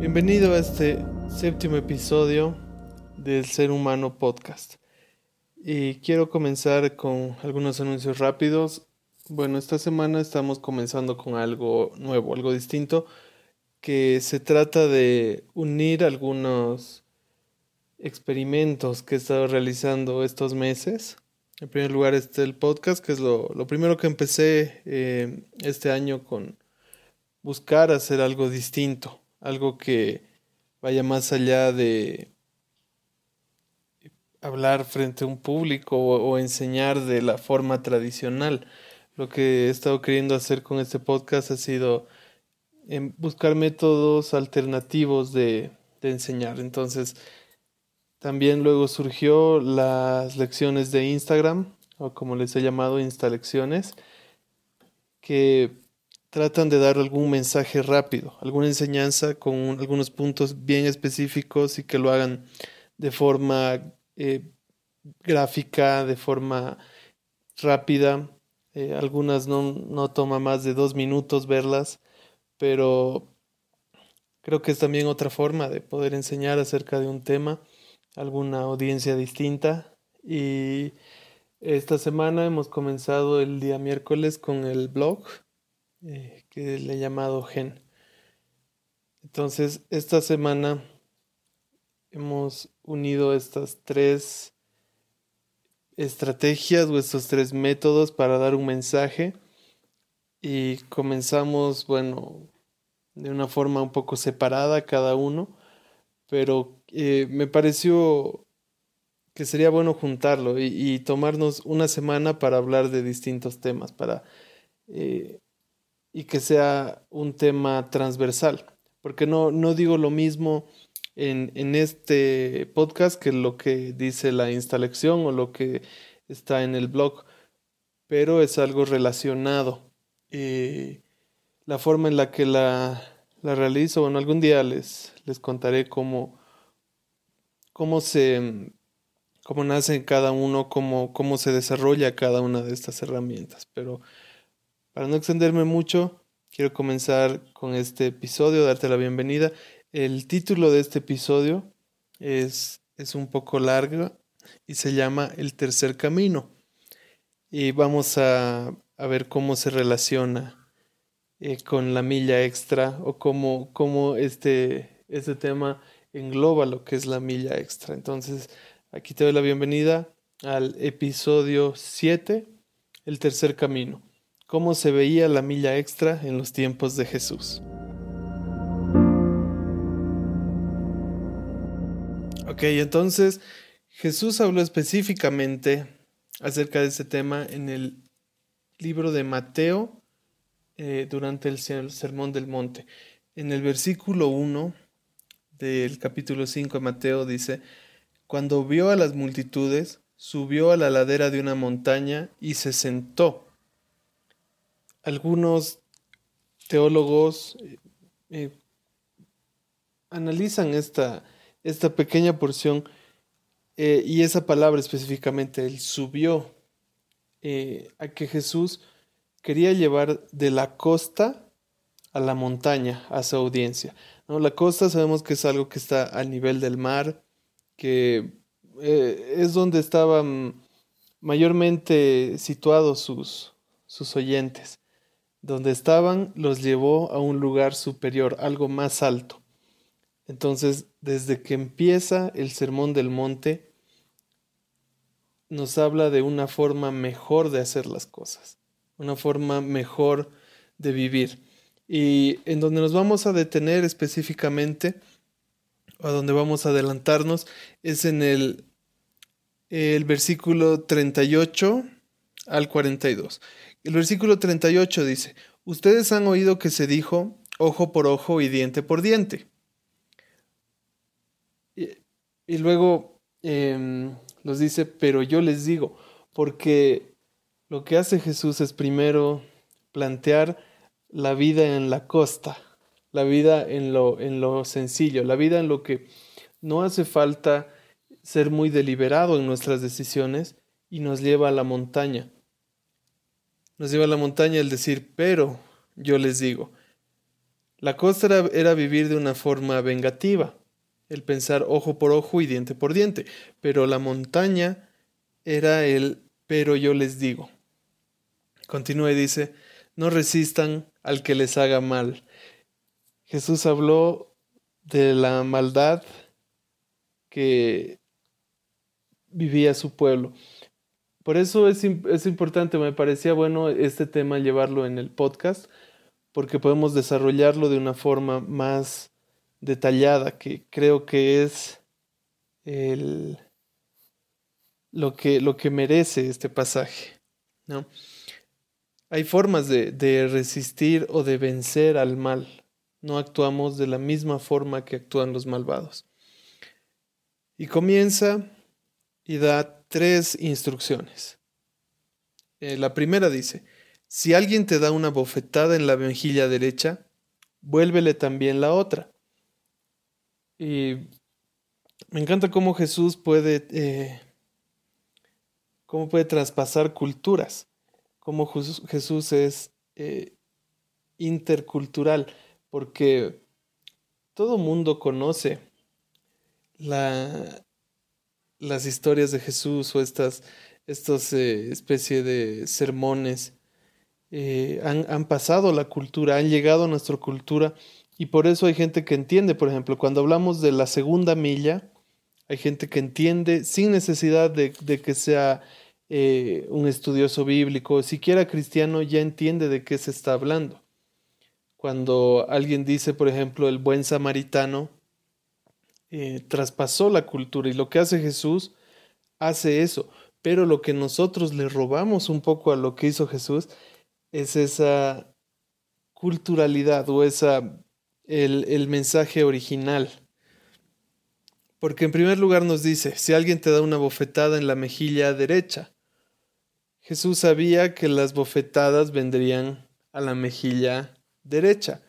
Bienvenido a este séptimo episodio del Ser Humano Podcast. Y quiero comenzar con algunos anuncios rápidos. Bueno, esta semana estamos comenzando con algo nuevo, algo distinto, que se trata de unir algunos experimentos que he estado realizando estos meses. En primer lugar está el podcast, que es lo, primero que empecé eh, este año con buscar hacer algo distinto, algo que vaya más allá de hablar frente a un público o, enseñar de la forma tradicional. Lo que he estado queriendo hacer con este podcast ha sido em, buscar métodos alternativos de, de enseñar. Entonces, también luego surgió las lecciones de Instagram, o como les he llamado, Instalecciones, que tratan de dar algún mensaje rápido, alguna enseñanza con algunos puntos bien específicos y que lo hagan de forma eh, gráfica, de forma rápida. Eh, algunas no, no toma más de dos minutos verlas, pero creo que es también otra forma de poder enseñar acerca de un tema, alguna audiencia distinta. Y esta semana hemos comenzado el día miércoles con el blog eh, que le he llamado Gen. Entonces, esta semana hemos unido estas tres estrategias o estos tres métodos para dar un mensaje y comenzamos, bueno, de una forma un poco separada cada uno, pero eh, me pareció que sería bueno juntarlo y, tomarnos una semana para hablar de distintos temas, para eh, y que sea un tema transversal, porque no, no digo lo mismo en, este podcast que lo que dice la instalación o lo que está en el blog, pero es algo relacionado. y la forma en la que la, la realizo, bueno, algún día les, les contaré cómo, cómo se cómo nace cada uno, cómo, cómo se desarrolla cada una de estas herramientas. Pero para no extenderme mucho, quiero comenzar con este episodio, darte la bienvenida el título de este episodio es, es un poco largo y se llama El tercer camino. Y vamos a, a ver cómo se relaciona eh, con la milla extra o cómo, cómo este, este tema engloba lo que es la milla extra. Entonces, aquí te doy la bienvenida al episodio 7, El tercer camino. Cómo se veía la milla extra en los tiempos de Jesús. Ok, entonces Jesús habló específicamente acerca de este tema en el libro de Mateo eh, durante el Sermón del Monte. En el versículo 1 del capítulo 5 de Mateo dice, cuando vio a las multitudes, subió a la ladera de una montaña y se sentó. Algunos teólogos eh, eh, analizan esta, esta pequeña porción eh, y esa palabra específicamente, él subió a que Jesús quería llevar de la costa a la montaña a su audiencia. ¿no? La costa sabemos que es algo que está al nivel del mar, que es donde estaban mayormente situados sus, sus oyentes. Donde estaban los llevó a un lugar superior, algo más alto. Entonces, desde que empieza el Sermón del Monte, nos habla de una forma mejor de hacer las cosas, una forma mejor de vivir. Y en donde nos vamos a detener específicamente, o a donde vamos a adelantarnos, es en el, el versículo 38 al 42. El versículo 38 dice, ustedes han oído que se dijo ojo por ojo y diente por diente. Y luego eh, nos dice, pero yo les digo, porque lo que hace Jesús es primero plantear la vida en la costa, la vida en lo, en lo sencillo, la vida en lo que no hace falta ser muy deliberado en nuestras decisiones y nos lleva a la montaña. Nos lleva a la montaña el decir, pero yo les digo, La costa era, era vivir de una forma vengativa, el pensar ojo por ojo y diente por diente, pero la montaña era el pero yo les digo. Continúa y dice, no resistan al que les haga mal. Jesús habló de la maldad que vivía su pueblo. Por eso es, es, importante, me parecía bueno este tema llevarlo en el podcast, porque podemos desarrollarlo de una forma más detallada, que creo que es el, lo, que, lo que merece este pasaje. ¿no? Hay formas de, de resistir o de vencer al mal. No actuamos de la misma forma que actúan los malvados. Y comienza y da tres instrucciones. Eh, la primera dice, si alguien te da una bofetada en la mejilla derecha, vuélvele también la otra. Y me encanta cómo Jesús puede, eh, cómo puede traspasar culturas, cómo Jesús es eh, intercultural, porque todo mundo conoce la, las historias de Jesús o estas, estos eh, especie de sermones eh, han, han, pasado la cultura, han llegado a nuestra cultura y por eso hay gente que entiende, por ejemplo, cuando hablamos de la segunda milla, hay gente que entiende sin necesidad de, de que sea eh, un estudioso bíblico, siquiera cristiano, ya entiende de qué se está hablando. Cuando alguien dice, por ejemplo, el buen samaritano, eh, traspasó la cultura y lo que hace Jesús hace eso. Pero lo que nosotros le robamos un poco a lo que hizo Jesús es esa culturalidad o esa el, el mensaje original. Porque en primer lugar nos dice, si alguien te da una bofetada en la mejilla derecha, Jesús sabía que las bofetadas vendrían a la mejilla derecha,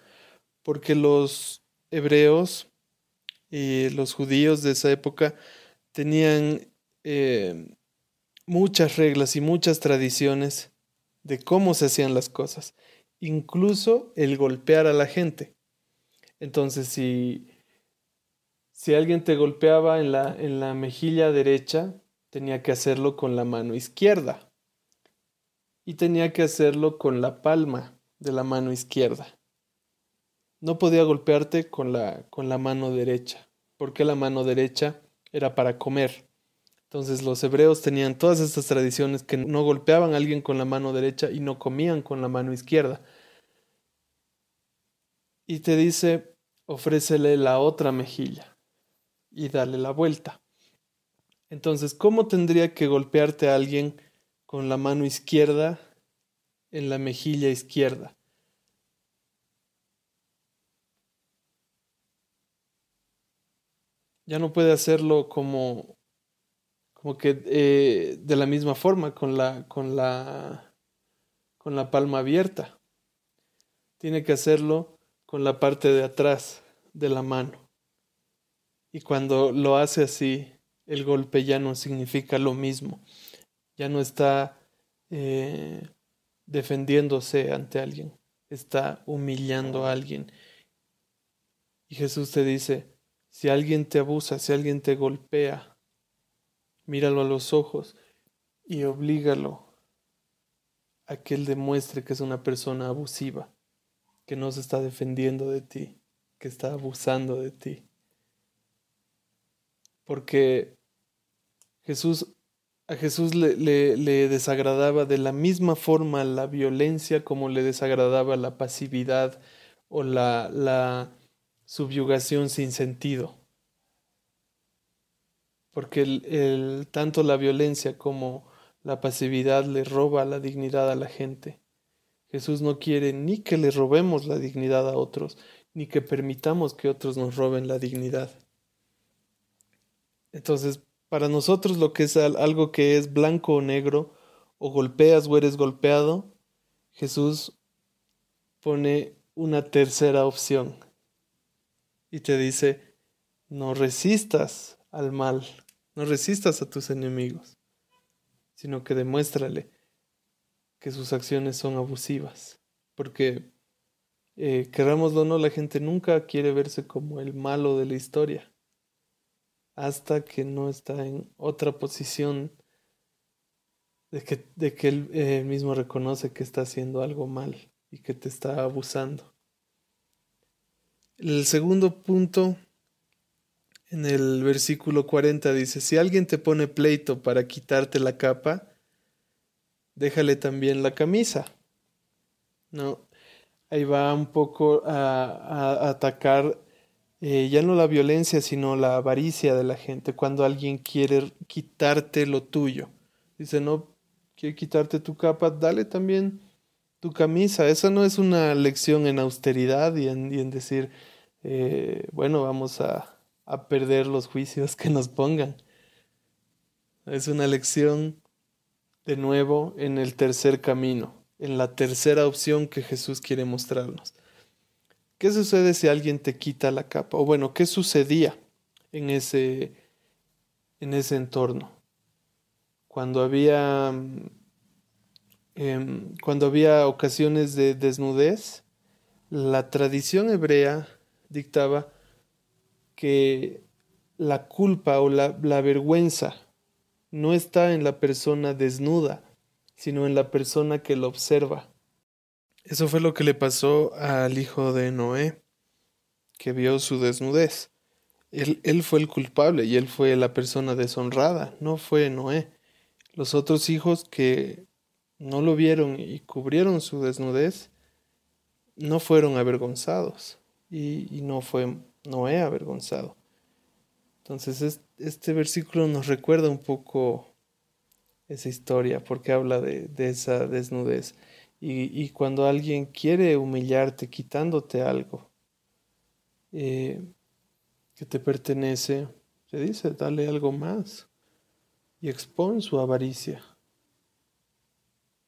porque los hebreos y los judíos de esa época tenían eh, muchas reglas y muchas tradiciones de cómo se hacían las cosas, incluso el golpear a la gente. Entonces, si, si alguien te golpeaba en la, en la mejilla derecha, tenía que hacerlo con la mano izquierda y tenía que hacerlo con la palma de la mano izquierda no podía golpearte con la, con la mano derecha, porque la mano derecha era para comer. Entonces los hebreos tenían todas estas tradiciones que no golpeaban a alguien con la mano derecha y no comían con la mano izquierda. Y te dice, ofrécele la otra mejilla y dale la vuelta. Entonces, ¿cómo tendría que golpearte a alguien con la mano izquierda en la mejilla izquierda? Ya no puede hacerlo como, como que eh, de la misma forma, con la, con la, con la palma abierta. Tiene que hacerlo con la parte de atrás de la mano. Y cuando lo hace así, el golpe ya no significa lo mismo. Ya no está eh, defendiéndose ante alguien, está humillando a alguien. Y Jesús te dice, si alguien te abusa, si alguien te golpea, míralo a los ojos y oblígalo a que él demuestre que es una persona abusiva, que no se está defendiendo de ti, que está abusando de ti. Porque Jesús, a Jesús le, le, le desagradaba de la misma forma la violencia como le desagradaba la pasividad o la, la subyugación sin sentido. Porque el, tanto la violencia como la pasividad le roba la dignidad a la gente. Jesús no quiere ni que le robemos la dignidad a otros, ni que permitamos que otros nos roben la dignidad. Entonces, para nosotros lo que es algo que es blanco o negro, o golpeas o eres golpeado, Jesús pone una tercera opción y te dice, no resistas al mal, no resistas a tus enemigos, sino que demuéstrale que sus acciones son abusivas, porque eh, o no, la gente nunca quiere verse como el malo de la historia, hasta que no está en otra posición de que, de que él eh, mismo reconoce que está haciendo algo mal y que te está abusando. El segundo punto, en el versículo 40 dice, si alguien te pone pleito para quitarte la capa, déjale también la camisa. No, ahí va un poco a, atacar eh, ya no la violencia, sino la avaricia de la gente, cuando alguien quiere quitarte lo tuyo. Dice, no, quiere quitarte tu capa, dale también tu camisa. Esa no es una lección en austeridad y en, decir, eh, bueno, vamos a, a perder los juicios que nos pongan. Es una lección de nuevo en el tercer camino en la tercera opción que Jesús quiere mostrarnos. ¿Qué sucede si alguien te quita la capa? O bueno, ¿qué sucedía en ese, en ese entorno? Cuando había, em, cuando había ocasiones de desnudez, la tradición hebrea dictaba que la culpa o la, la vergüenza no está en la persona desnuda, sino en la persona que lo observa. Eso fue lo que le pasó al hijo de Noé, que vio su desnudez. Él, él, fue el culpable y él fue la persona deshonrada, no fue Noé. Los otros hijos que no lo vieron y cubrieron su desnudez, no fueron avergonzados y, no fue Noé avergonzado. Entonces este versículo nos recuerda un poco esa historia, porque habla de, esa desnudez. Y, cuando alguien quiere humillarte quitándote algo eh, que te pertenece, te dice, dale algo más y expone su avaricia.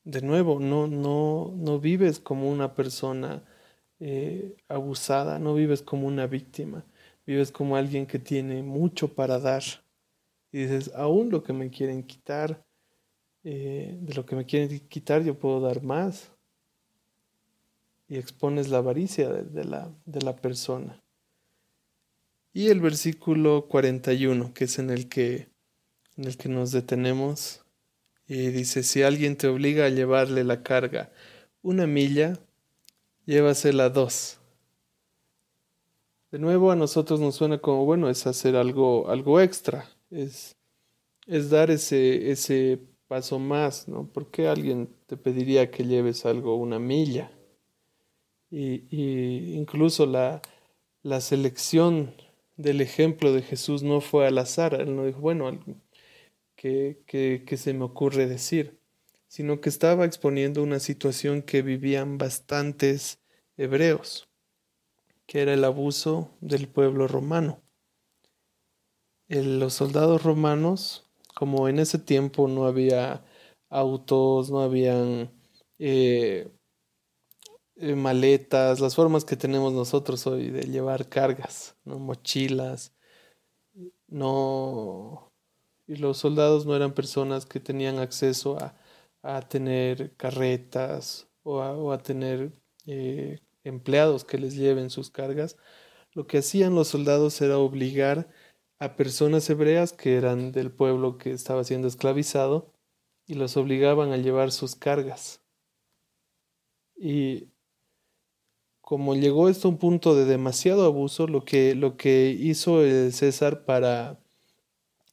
De nuevo, no, no, no vives como una persona eh, abusada, no vives como una víctima, vives como alguien que tiene mucho para dar. Y dices, aún lo que me quieren quitar, eh, de lo que me quieren quitar yo puedo dar más. Y expones la avaricia de, la, de la persona. Y el versículo 41, que es en el que, en el que nos detenemos, y dice, si alguien te obliga a llevarle la carga una milla, llévasela dos. De nuevo a nosotros nos suena como, bueno, es hacer algo, algo extra, es, es dar ese, ese paso más, ¿no? ¿Por qué alguien te pediría que lleves algo una milla? Y, incluso la, la, selección del ejemplo de Jesús no fue al azar, él no dijo, bueno, ¿qué, qué se me ocurre decir? Sino que estaba exponiendo una situación que vivían bastantes hebreos, que era el abuso del pueblo romano. los soldados romanos como en ese tiempo no había autos, no habían eh, eh, maletas, las formas que tenemos nosotros hoy de llevar cargas, ¿no? mochilas, no y los soldados no eran personas que tenían acceso a, tener carretas o a, tener eh, empleados que les lleven sus cargas. Lo que hacían los soldados era obligar a personas hebreas que eran del pueblo que estaba siendo esclavizado y los obligaban a llevar sus cargas. Y como llegó esto a un punto de demasiado abuso, lo que, lo que hizo el César para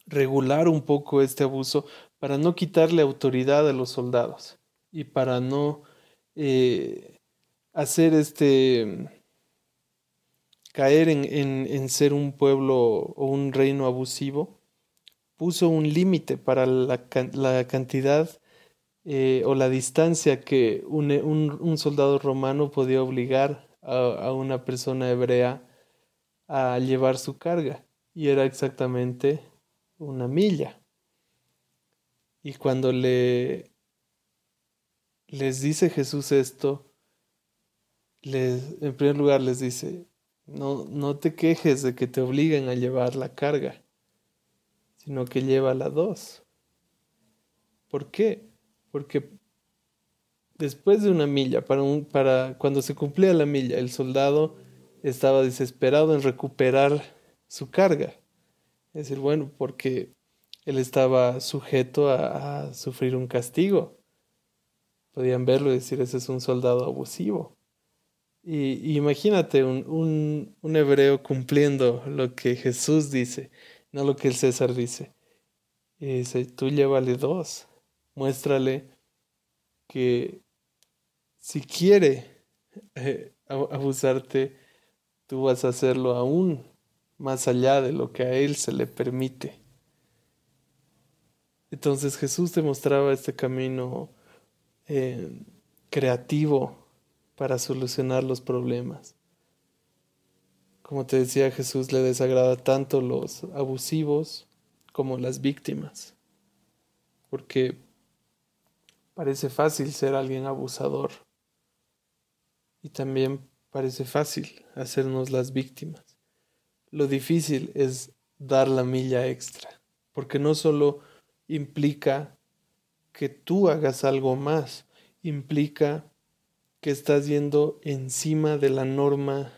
regular un poco este abuso, para no quitarle autoridad a los soldados y para no eh, hacer este caer en, en, ser un pueblo o un reino abusivo, puso un límite para la, la cantidad eh, o la distancia que un, un, un, soldado romano podía obligar a, a una persona hebrea a llevar su carga, y era exactamente una milla. Y cuando le les dice Jesús esto, les, en primer lugar les dice, no, no te quejes de que te obliguen a llevar la carga, sino que lleva la dos. ¿Por qué? Porque después de una milla, para, un, para cuando se cumplía la milla, el soldado estaba desesperado en recuperar su carga. Es decir, bueno, porque él estaba sujeto a, sufrir un castigo. Podían verlo y decir, ese es un soldado abusivo. Y, imagínate un, un, hebreo cumpliendo lo que Jesús dice, no lo que el César dice. Y dice, tú llévale dos, muéstrale que si quiere eh, abusarte, tú vas a hacerlo aún más allá de lo que a él se le permite. Entonces Jesús demostraba este camino eh, creativo para solucionar los problemas. Como te decía, Jesús le desagrada tanto los abusivos como las víctimas, porque parece fácil ser alguien abusador y también parece fácil hacernos las víctimas. Lo difícil es dar la milla extra, porque no solo implica que tú hagas algo más, implica que estás yendo encima de la norma,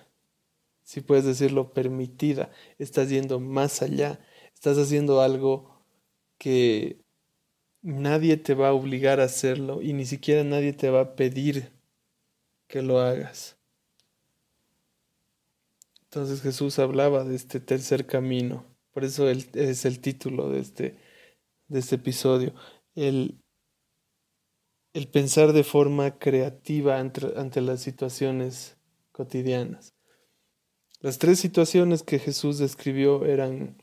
si puedes decirlo, permitida, estás yendo más allá, estás haciendo algo que nadie te va a obligar a hacerlo y ni siquiera nadie te va a pedir que lo hagas. Entonces Jesús hablaba de este tercer camino, por eso es el título de este de este episodio, el, el pensar de forma creativa ante, las situaciones cotidianas. Las tres situaciones que Jesús describió eran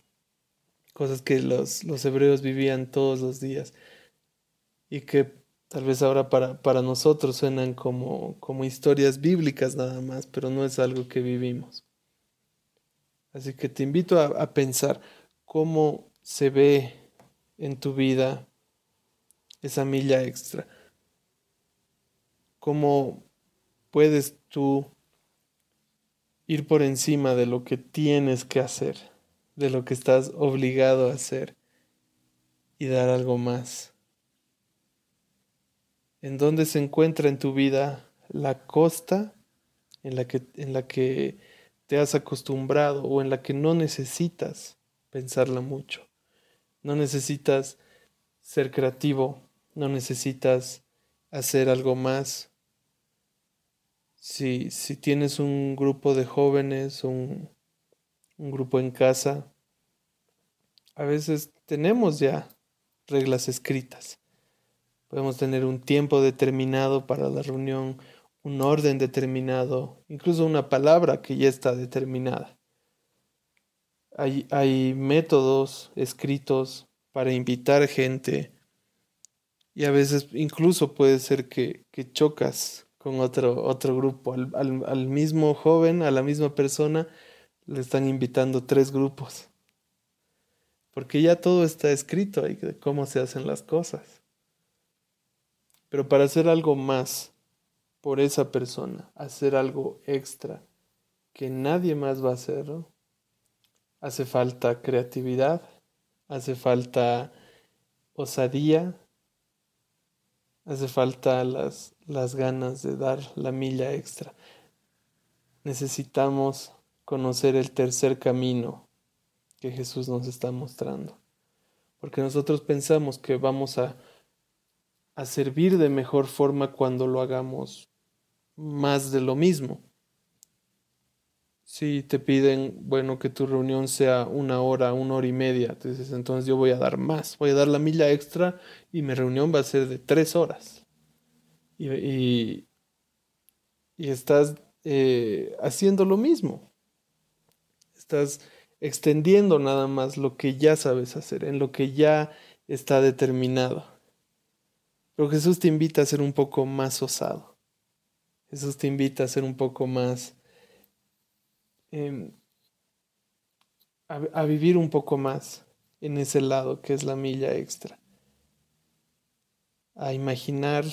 cosas que los, los hebreos vivían todos los días y que tal vez ahora para, para nosotros suenan como, como historias bíblicas nada más, pero no es algo que vivimos. Así que te invito a, a pensar cómo se ve en tu vida esa milla extra? ¿Cómo puedes tú ir por encima de lo que tienes que hacer, de lo que estás obligado a hacer y dar algo más? ¿En dónde se encuentra en tu vida la costa en la que, en la que te has acostumbrado o en la que no necesitas pensarla mucho? No necesitas ser creativo, no necesitas hacer algo más. Si, si tienes un grupo de jóvenes, un, un grupo en casa, a veces tenemos ya reglas escritas. Podemos tener un tiempo determinado para la reunión, un orden determinado, incluso una palabra que ya está determinada. Hay, métodos escritos para invitar gente y a veces incluso puede ser que, chocas con otro, otro grupo. Al, al, mismo joven, a la misma persona, le están invitando tres grupos. Porque ya todo está escrito ahí de cómo se hacen las cosas. Pero para hacer algo más por esa persona, hacer algo extra que nadie más va a hacer, ¿no? Hace falta creatividad, hace falta osadía, hace falta las, las ganas de dar la milla extra. Necesitamos conocer el tercer camino que Jesús nos está mostrando. Porque nosotros pensamos que vamos a, a servir de mejor forma cuando lo hagamos más de lo mismo. Si te piden, bueno, que tu reunión sea una hora, una hora y media, entonces, entonces yo voy a dar más, voy a dar la milla extra y mi reunión va a ser de tres horas. Y, y, estás eh, haciendo lo mismo. Estás extendiendo nada más lo que ya sabes hacer, en lo que ya está determinado. Pero Jesús te invita a ser un poco más osado. Jesús te invita a ser un poco más Em, a, vivir un poco más en ese lado que es la milla extra. A imaginar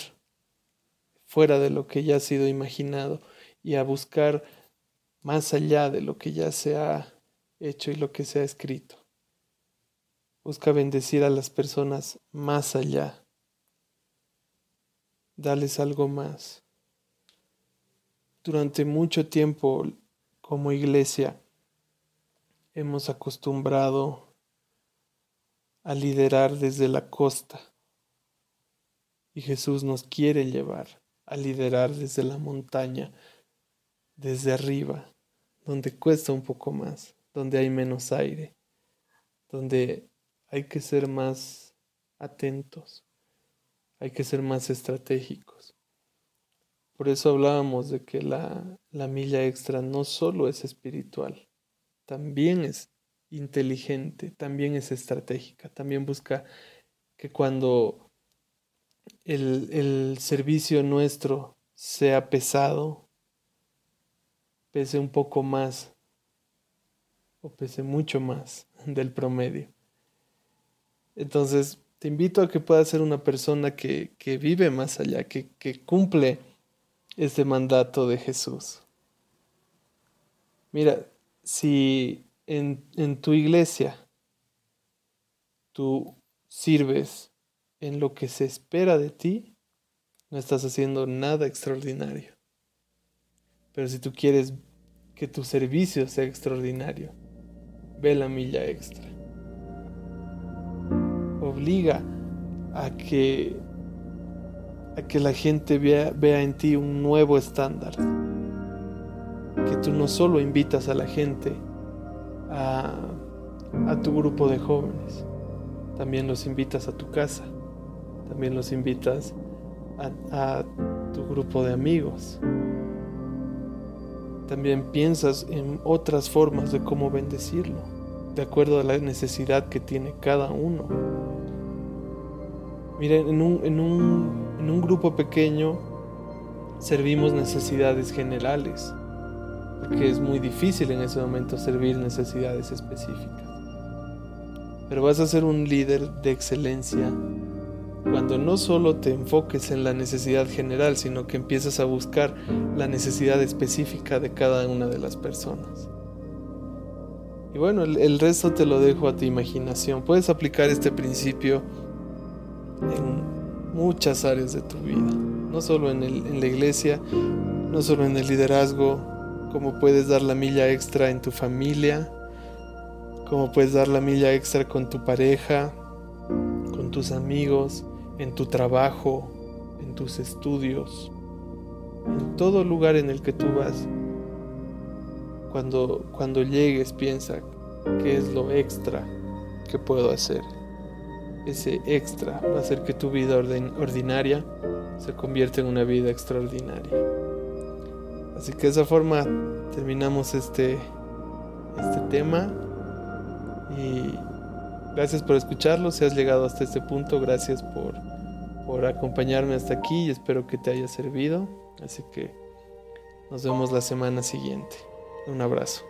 fuera de lo que ya ha sido imaginado y a buscar más allá de lo que ya se ha hecho y lo que se ha escrito. Busca bendecir a las personas más allá dales algo más. Durante mucho tiempo como iglesia hemos acostumbrado a liderar desde la costa y Jesús nos quiere llevar a liderar desde la montaña, desde arriba, donde cuesta un poco más, donde hay menos aire, donde hay que ser más atentos, hay que ser más estratégicos. Por eso hablábamos de que la, la milla extra no solo es espiritual, también es inteligente, también es estratégica, también busca que cuando el, el servicio nuestro sea pesado, pese un poco más o pese mucho más del promedio. Entonces, te invito a que puedas ser una persona que, que vive más allá, que, que cumple este mandato de Jesús. Mira, si en, en tu iglesia tú sirves en lo que se espera de ti, no estás haciendo nada extraordinario. Pero si tú quieres que tu servicio sea extraordinario, ve la milla extra. Obliga a que a que la gente vea, vea en ti un nuevo estándar. Que tú no solo invitas a la gente a, a tu grupo de jóvenes, también los invitas a tu casa, también los invitas a, tu grupo de amigos. También piensas en otras formas de cómo bendecirlo, de acuerdo a la necesidad que tiene cada uno. Miren, en un, en un, en un grupo pequeño servimos necesidades generales, porque es muy difícil en ese momento servir necesidades específicas. Pero vas a ser un líder de excelencia cuando no solo te enfoques en la necesidad general, sino que empiezas a buscar la necesidad específica de cada una de las personas. Y bueno, el, resto te lo dejo a tu imaginación. Puedes aplicar este principio en muchas áreas de tu vida, no solo en, la iglesia, no solo en el liderazgo, como puedes dar la milla extra en tu familia, como puedes dar la milla extra con tu pareja, con tus amigos, en tu trabajo, en tus estudios, en todo lugar en el que tú vas. Cuando, cuando llegues piensa qué es lo extra que puedo hacer. Ese extra va a hacer que tu vida ordinaria se convierta en una vida extraordinaria. Así que de esa forma terminamos este, este tema y Gracias por escucharlo, si has llegado hasta este punto, gracias por, por acompañarme hasta aquí y espero que te haya servido. Así que nos vemos la semana siguiente. Un abrazo.